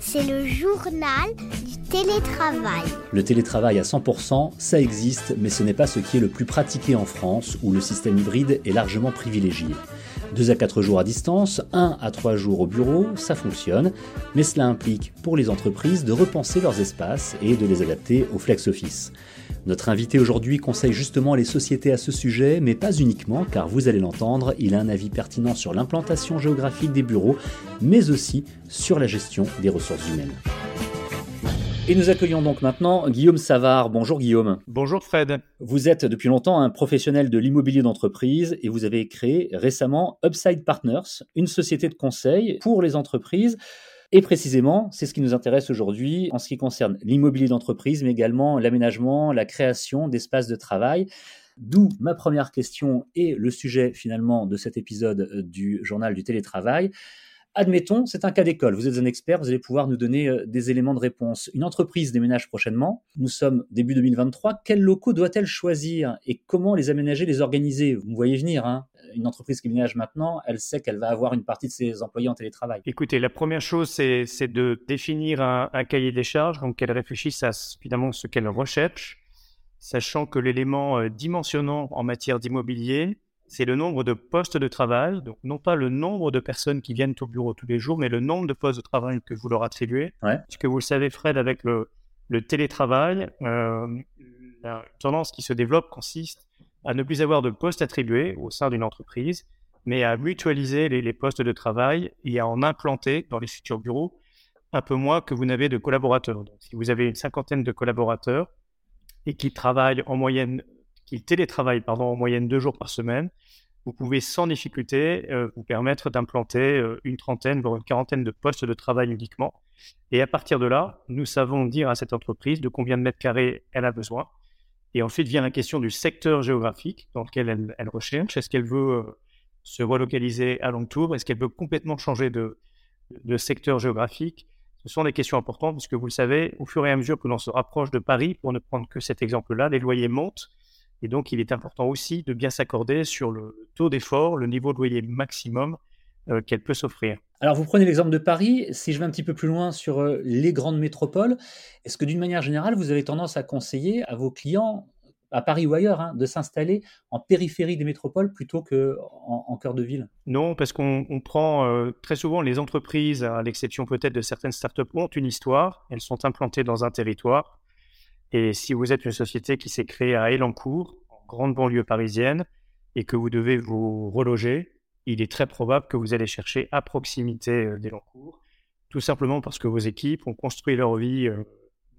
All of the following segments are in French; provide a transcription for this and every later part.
C'est le journal du télétravail. Le télétravail à 100%, ça existe, mais ce n'est pas ce qui est le plus pratiqué en France, où le système hybride est largement privilégié. 2 à 4 jours à distance, 1 à 3 jours au bureau, ça fonctionne, mais cela implique pour les entreprises de repenser leurs espaces et de les adapter au flex office. Notre invité aujourd'hui conseille justement les sociétés à ce sujet, mais pas uniquement, car vous allez l'entendre, il a un avis pertinent sur l'implantation géographique des bureaux, mais aussi sur la gestion des ressources humaines. Et nous accueillons donc maintenant Guillaume Savard. Bonjour Guillaume. Bonjour Fred. Vous êtes depuis longtemps un professionnel de l'immobilier d'entreprise et vous avez créé récemment Upside Partners, une société de conseil pour les entreprises et précisément, c'est ce qui nous intéresse aujourd'hui en ce qui concerne l'immobilier d'entreprise, mais également l'aménagement, la création d'espaces de travail. D'où ma première question et le sujet finalement de cet épisode euh, du journal du télétravail. Admettons, c'est un cas d'école. Vous êtes un expert, vous allez pouvoir nous donner euh, des éléments de réponse. Une entreprise déménage prochainement. Nous sommes début 2023. Quels locaux doit-elle choisir et comment les aménager, les organiser? Vous me voyez venir. Hein une entreprise qui déménage maintenant, elle sait qu'elle va avoir une partie de ses employés en télétravail. Écoutez, la première chose, c'est de définir un, cahier des charges, donc qu'elle réfléchisse à ce qu'elle recherche, sachant que l'élément euh, dimensionnant en matière d'immobilier, c'est le nombre de postes de travail, donc non pas le nombre de personnes qui viennent au bureau tous les jours, mais le nombre de postes de travail que vous leur attribuez. Ouais. Puisque vous le savez, Fred, avec le, télétravail, euh, la tendance qui se développe consiste à ne plus avoir de postes attribués au sein d'une entreprise, mais à mutualiser les, postes de travail et à en implanter dans les futurs bureaux un peu moins que vous n'avez de collaborateurs. Donc, si vous avez une cinquantaine de collaborateurs et qui travaillent en moyenne, qui télétravaillent pardon, en moyenne deux jours par semaine, vous pouvez sans difficulté euh, vous permettre d'implanter euh, une trentaine, voire une quarantaine de postes de travail uniquement. Et à partir de là, nous savons dire à cette entreprise de combien de mètres carrés elle a besoin et ensuite vient la question du secteur géographique dans lequel elle, recherche. Est-ce qu'elle veut euh, se relocaliser à l'entour Est-ce qu'elle veut complètement changer de, de, secteur géographique? Ce sont des questions importantes parce que vous le savez, au fur et à mesure que l'on se rapproche de Paris, pour ne prendre que cet exemple-là, les loyers montent. Et donc, il est important aussi de bien s'accorder sur le taux d'effort, le niveau de loyer maximum euh, qu'elle peut s'offrir. Alors, vous prenez l'exemple de Paris. Si je vais un petit peu plus loin sur euh, les grandes métropoles, est-ce que d'une manière générale, vous avez tendance à conseiller à vos clients, à Paris ou ailleurs, hein, de s'installer en périphérie des métropoles plutôt qu'en en, cœur de ville? Non, parce qu'on prend euh, très souvent les entreprises, à l'exception peut-être de certaines startups, ont une histoire. Elles sont implantées dans un territoire. Et si vous êtes une société qui s'est créée à Elancourt, en grande banlieue parisienne, et que vous devez vous reloger, il est très probable que vous allez chercher à proximité euh, d'Elancourt, tout simplement parce que vos équipes ont construit leur vie euh,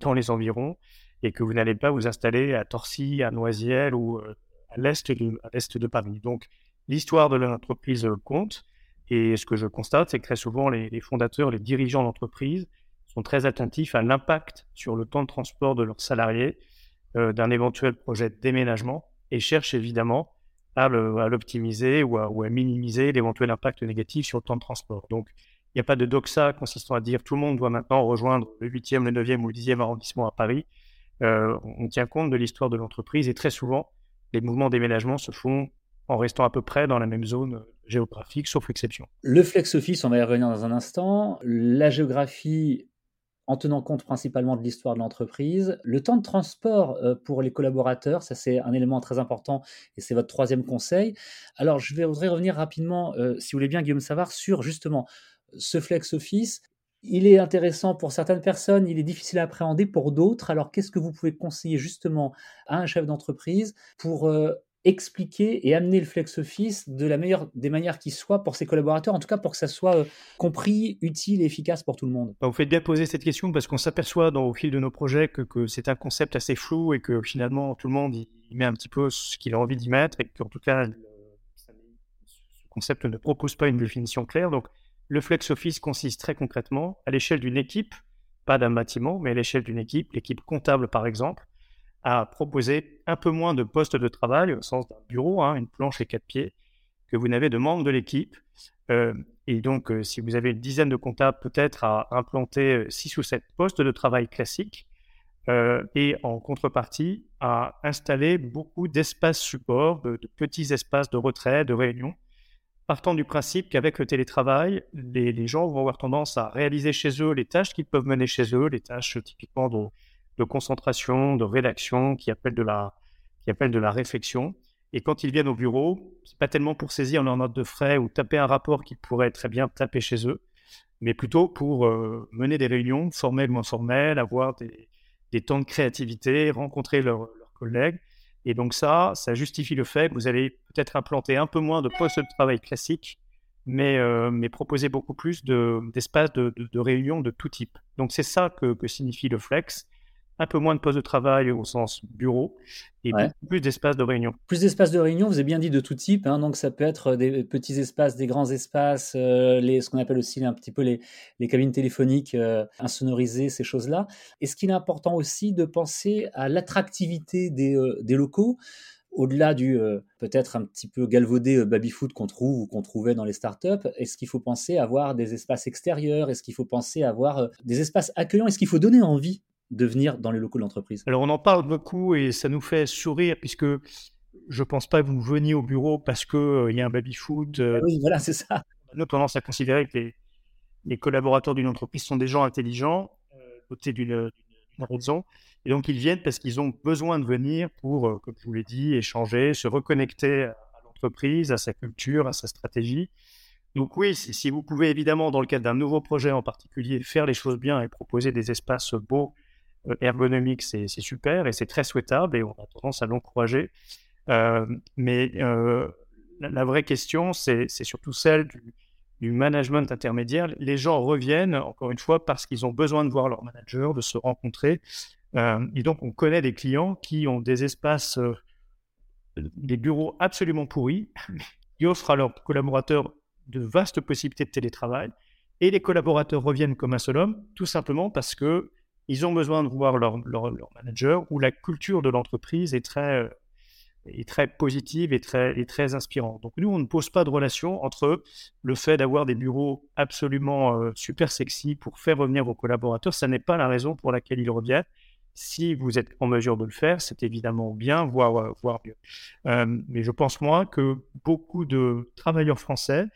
dans les environs et que vous n'allez pas vous installer à Torcy, à Noisiel ou euh, à l'est de, de, Paris. Donc, l'histoire de l'entreprise compte. Et ce que je constate, c'est que très souvent, les, fondateurs, les dirigeants d'entreprise sont très attentifs à l'impact sur le temps de transport de leurs salariés d'un éventuel projet de déménagement et cherchent évidemment à l'optimiser ou, ou à, minimiser l'éventuel impact négatif sur le temps de transport. Donc, il n'y a pas de doxa consistant à dire tout le monde doit maintenant rejoindre le 8e, le 9e ou le 10e arrondissement à Paris. Euh, on tient compte de l'histoire de l'entreprise et très souvent, les mouvements déménagement se font en restant à peu près dans la même zone géographique, sauf exception. Le flex office, on va y revenir dans un instant. La géographie en tenant compte principalement de l'histoire de l'entreprise. Le temps de transport euh, pour les collaborateurs, ça c'est un élément très important et c'est votre troisième conseil. Alors je voudrais revenir rapidement, euh, si vous voulez bien Guillaume Savard, sur justement ce flex office. Il est intéressant pour certaines personnes, il est difficile à appréhender pour d'autres. Alors qu'est-ce que vous pouvez conseiller justement à un chef d'entreprise pour euh, expliquer et amener le flex office de la meilleure des manières qui soit pour ses collaborateurs, en tout cas pour que ça soit euh, compris, utile et efficace pour tout le monde bah, Vous faites bien poser cette question parce qu'on s'aperçoit au fil de nos projets que, c'est un concept assez flou et que finalement tout le monde y, met un petit peu ce qu'il a envie d'y mettre et qu'en tout cas ce concept ne propose pas une définition claire. Donc le flex office consiste très concrètement à l'échelle d'une équipe, pas d'un bâtiment, mais à l'échelle d'une équipe, l'équipe comptable par exemple, à proposer un peu moins de postes de travail au sens d'un bureau, hein, une planche et quatre pieds, que vous n'avez de membres de l'équipe. Euh, et donc, euh, si vous avez une dizaine de comptables, peut-être à implanter euh, six ou sept postes de travail classiques. et en contrepartie, à installer beaucoup d'espaces support, de, petits espaces de retrait, de réunion, partant du principe qu'avec le télétravail, les, gens vont avoir tendance à réaliser chez eux les tâches qu'ils peuvent mener chez eux, les tâches typiquement de, concentration, de rédaction, qui appellent de la, qui appellent de la réflexion. Et quand ils viennent au bureau, c'est pas tellement pour saisir leur note de frais ou taper un rapport qu'ils pourraient très bien taper chez eux, mais plutôt pour euh, mener des réunions formelles ou informelles, avoir des, temps de créativité, rencontrer leurs collègues et donc ça, ça justifie le fait que vous allez peut-être implanter un peu moins de postes de travail classiques, mais, euh, mais proposer beaucoup plus d'espaces de, de, réunion de tout type. Donc c'est ça que signifie le flex un peu moins de postes de travail au sens bureau et plus d'espaces de réunion. Plus d'espaces de réunion, vous avez bien dit de tout type, hein, donc ça peut être des petits espaces, des grands espaces, euh, les, ce qu'on appelle aussi un petit peu les, les cabines téléphoniques euh, insonorisées, ces choses-là. Est-ce qu'il est important aussi de penser à l'attractivité des, euh, des locaux au-delà du peut-être un petit peu galvaudé baby-foot qu'on trouve ou qu'on trouvait dans les startups, est-ce qu'il faut penser à avoir des espaces extérieurs? Est-ce qu'il faut penser à avoir des espaces accueillants? Est-ce qu'il faut donner envie de venir dans les locaux de l'entreprise Alors on en parle beaucoup et ça nous fait sourire puisque je ne pense pas que vous veniez au bureau parce qu'il euh, y a un baby-food. Euh, oui, voilà, c'est ça. On a tendance à considérer que les, collaborateurs d'une entreprise sont des gens intelligents, euh, dotés d'une raison. Et donc ils viennent parce qu'ils ont besoin de venir pour, comme je vous l'ai dit, échanger, se reconnecter à l'entreprise, à sa culture, à sa stratégie. Donc oui, si vous pouvez évidemment, dans le cadre d'un nouveau projet en particulier, faire les choses bien et proposer des espaces beaux euh, ergonomique, c'est super et c'est très souhaitable et on a tendance à l'encourager. Euh, mais euh, la, vraie question, c'est surtout celle du, management intermédiaire. Les gens reviennent, encore une fois, parce qu'ils ont besoin de voir leur manager, de se rencontrer. et donc, on connaît des clients qui ont des espaces, des bureaux absolument pourris, qui offrent à leurs collaborateurs de vastes possibilités de télétravail. Et les collaborateurs reviennent comme un seul homme, tout simplement parce que ils ont besoin de voir leur, leur, manager, où la culture de l'entreprise est très, euh, est très positive et très, et très inspirante. Donc nous, on ne pose pas de relation entre le fait d'avoir des bureaux absolument euh, super sexy pour faire revenir vos collaborateurs. Ça n'est pas la raison pour laquelle ils reviennent. Si vous êtes en mesure de le faire, c'est évidemment bien, voire, euh, voire mieux. mais je pense, moi, que beaucoup de travailleurs français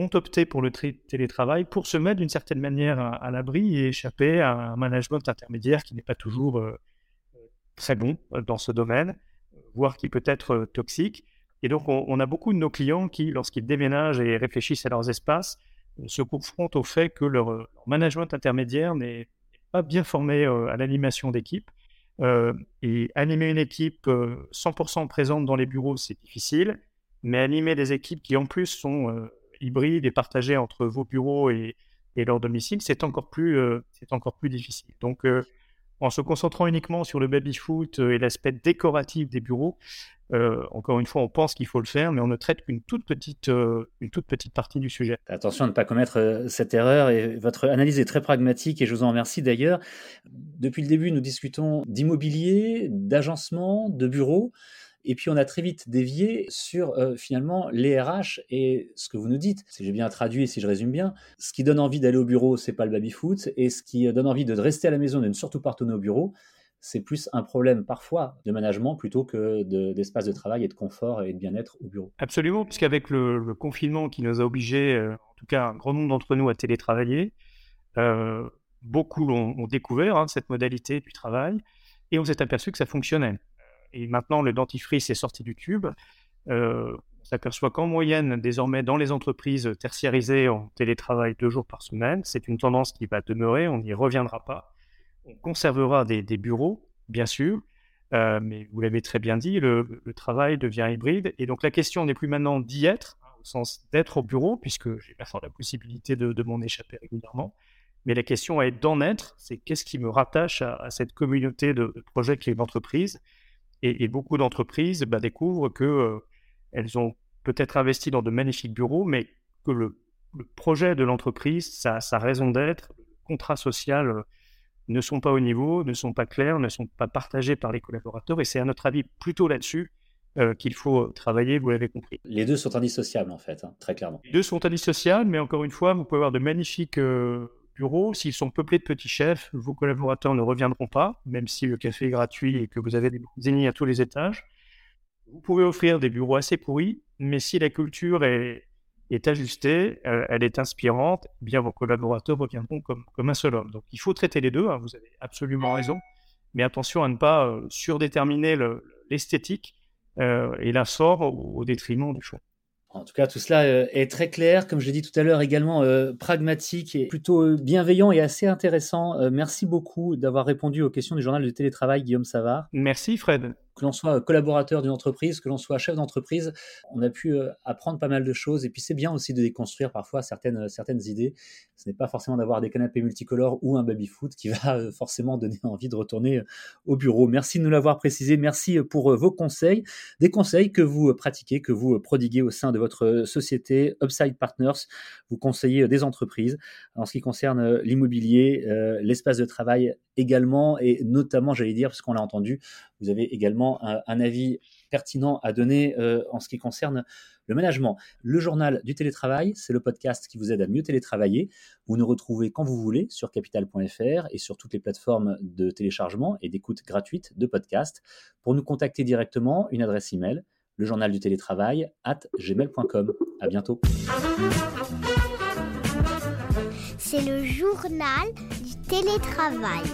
ont opté pour le télétravail pour se mettre d'une certaine manière à, l'abri et échapper à un management intermédiaire qui n'est pas toujours euh, très bon euh, dans ce domaine, voire qui peut être euh, toxique. Et donc, on, a beaucoup de nos clients qui, lorsqu'ils déménagent et réfléchissent à leurs espaces, se confrontent au fait que leur, management intermédiaire n'est pas bien formé à l'animation d'équipe. et animer une équipe 100% présente dans les bureaux, c'est difficile, mais animer des équipes qui en plus sont hybride et partagé entre vos bureaux et, leur domicile, c'est encore plus, euh, encore plus difficile. Donc, euh, en se concentrant uniquement sur le baby-foot euh, et l'aspect décoratif des bureaux, encore une fois, on pense qu'il faut le faire, mais on ne traite qu'une toute petite, toute petite partie du sujet. Attention à ne pas commettre cette erreur. Et votre analyse est très pragmatique et je vous en remercie d'ailleurs. Depuis le début, nous discutons d'immobilier, d'agencement, de bureaux. Et puis on a très vite dévié sur euh, finalement les RH et ce que vous nous dites. Si j'ai bien traduit, si je résume bien, ce qui donne envie d'aller au bureau, c'est pas le baby-foot, et ce qui donne envie de rester à la maison, de ne surtout pas retourner au bureau, c'est plus un problème parfois de management plutôt que d'espace de, travail et de confort et de bien-être au bureau. Absolument, puisqu'avec le, confinement qui nous a obligés, euh, en tout cas un grand nombre d'entre nous, à télétravailler, euh, beaucoup ont, découvert hein, cette modalité du travail et on s'est aperçu que ça fonctionnait et maintenant le dentifrice est sorti du tube, euh, on s'aperçoit qu'en moyenne, désormais, dans les entreprises tertiarisées, on télétravaille deux jours par semaine. C'est une tendance qui va demeurer, on n'y reviendra pas. On conservera des, bureaux, bien sûr, euh, mais vous l'avez très bien dit, le, travail devient hybride. Et donc la question n'est plus maintenant d'y être, au sens d'être au bureau, puisque j'ai maintenant la possibilité de, m'en échapper régulièrement. Mais la question est d'en être, c'est qu'est-ce qui me rattache à, cette communauté de, de projets qui est l'entreprise et, beaucoup d'entreprises bah, découvrent que euh, elles ont peut-être investi dans de magnifiques bureaux, mais que le, projet de l'entreprise, sa, sa, raison d'être, le contrat social euh, ne sont pas au niveau, ne sont pas clairs, ne sont pas partagés par les collaborateurs. Et c'est à notre avis plutôt là-dessus euh, qu'il faut travailler, vous l'avez compris. Les deux sont indissociables en fait, hein, très clairement. Les deux sont indissociables, mais encore une fois, vous pouvez avoir de magnifiques s'ils sont peuplés de petits chefs, vos collaborateurs ne reviendront pas, même si le café est gratuit et que vous avez des zéniths à tous les étages. Vous pouvez offrir des bureaux assez pourris, mais si la culture est, ajustée, elle est inspirante, eh bien vos collaborateurs reviendront comme, un seul homme. Donc il faut traiter les deux, hein, vous avez absolument raison, mais attention à ne pas surdéterminer l'esthétique et la sort au, détriment du choix. En tout cas, tout cela euh, est très clair, comme je l'ai dit tout à l'heure, également euh, pragmatique et plutôt euh, bienveillant et assez intéressant. merci beaucoup d'avoir répondu aux questions du journal de télétravail, Guillaume Savard. Merci, Fred que l'on soit collaborateur d'une entreprise, que l'on soit chef d'entreprise, on a pu euh, apprendre pas mal de choses. Et puis c'est bien aussi de déconstruire parfois certaines, euh, certaines idées. Ce n'est pas forcément d'avoir des canapés multicolores ou un baby-foot qui va euh, forcément donner envie de retourner au bureau. Merci de nous l'avoir précisé. Merci pour vos conseils, des conseils que vous pratiquez, que vous prodiguez au sein de votre société Upside Partners. Vous conseillez des entreprises en ce qui concerne l'immobilier, l'espace de travail également, et notamment, j'allais dire, parce qu'on l'a entendu, vous avez également un, avis pertinent à donner euh, en ce qui concerne le management. Le journal du télétravail, c'est le podcast qui vous aide à mieux télétravailler. Vous nous retrouvez quand vous voulez sur capital.fr et sur toutes les plateformes de téléchargement et d'écoute gratuite de podcasts. Pour nous contacter directement, une adresse email, le journal du télétravail at gmail.com. À bientôt. C'est le journal du télétravail.